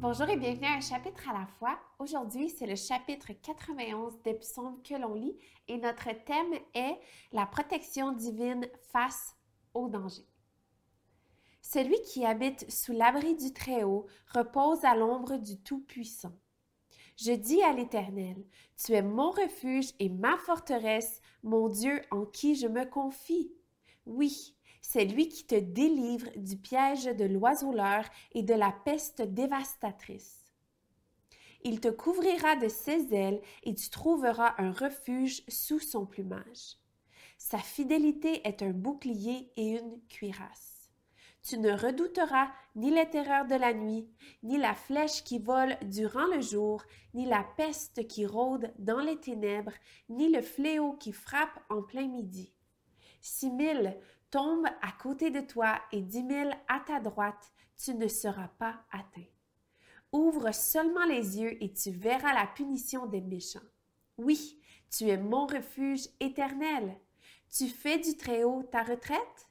Bonjour et bienvenue à un chapitre à la fois. Aujourd'hui, c'est le chapitre 91 des psaumes que l'on lit et notre thème est la protection divine face au danger. Celui qui habite sous l'abri du Très-Haut repose à l'ombre du Tout-Puissant. Je dis à l'Éternel, Tu es mon refuge et ma forteresse, mon Dieu en qui je me confie. Oui, c'est lui qui te délivre du piège de l'oiseleur et de la peste dévastatrice. Il te couvrira de ses ailes et tu trouveras un refuge sous son plumage. Sa fidélité est un bouclier et une cuirasse. Tu ne redouteras ni les terreurs de la nuit, ni la flèche qui vole durant le jour, ni la peste qui rôde dans les ténèbres, ni le fléau qui frappe en plein midi. Six mille tombe à côté de toi et dix mille à ta droite, tu ne seras pas atteint. Ouvre seulement les yeux et tu verras la punition des méchants. Oui, tu es mon refuge éternel. Tu fais du Très-Haut ta retraite?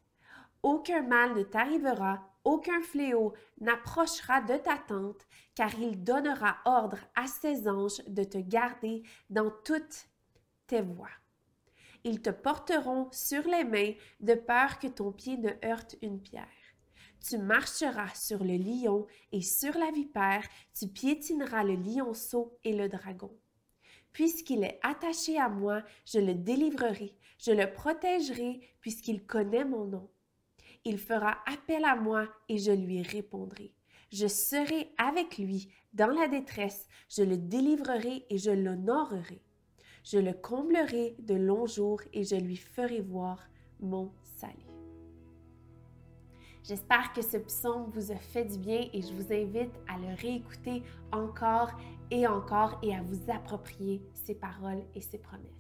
Aucun mal ne t'arrivera, aucun fléau n'approchera de ta tente, car il donnera ordre à ses anges de te garder dans toutes tes voies. Ils te porteront sur les mains de peur que ton pied ne heurte une pierre. Tu marcheras sur le lion et sur la vipère, tu piétineras le lionceau et le dragon. Puisqu'il est attaché à moi, je le délivrerai, je le protégerai, puisqu'il connaît mon nom. Il fera appel à moi et je lui répondrai. Je serai avec lui dans la détresse, je le délivrerai et je l'honorerai. Je le comblerai de longs jours et je lui ferai voir mon salut. J'espère que ce psaume vous a fait du bien et je vous invite à le réécouter encore et encore et à vous approprier ses paroles et ses promesses.